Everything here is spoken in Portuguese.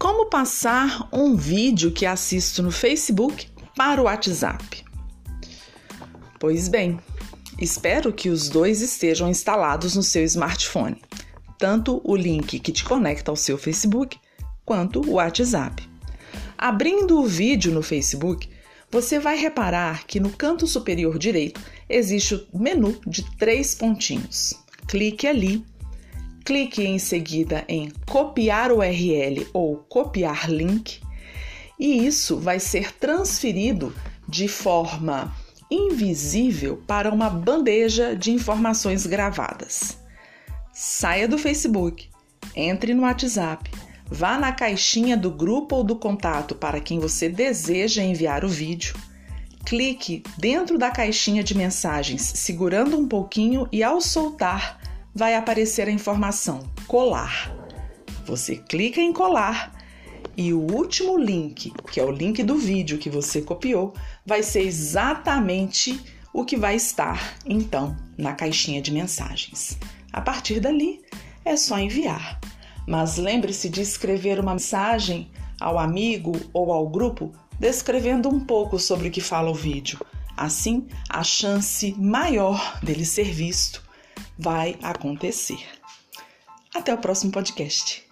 Como passar um vídeo que assisto no Facebook para o WhatsApp? Pois bem, espero que os dois estejam instalados no seu smartphone, tanto o link que te conecta ao seu Facebook quanto o WhatsApp. Abrindo o vídeo no Facebook, você vai reparar que no canto superior direito existe o menu de três pontinhos. Clique ali Clique em seguida em copiar URL ou copiar link e isso vai ser transferido de forma invisível para uma bandeja de informações gravadas. Saia do Facebook, entre no WhatsApp, vá na caixinha do grupo ou do contato para quem você deseja enviar o vídeo. Clique dentro da caixinha de mensagens, segurando um pouquinho e ao soltar, vai aparecer a informação colar. Você clica em colar e o último link, que é o link do vídeo que você copiou, vai ser exatamente o que vai estar então na caixinha de mensagens. A partir dali é só enviar. Mas lembre-se de escrever uma mensagem ao amigo ou ao grupo descrevendo um pouco sobre o que fala o vídeo. Assim, a chance maior dele ser visto vai acontecer. Até o próximo podcast.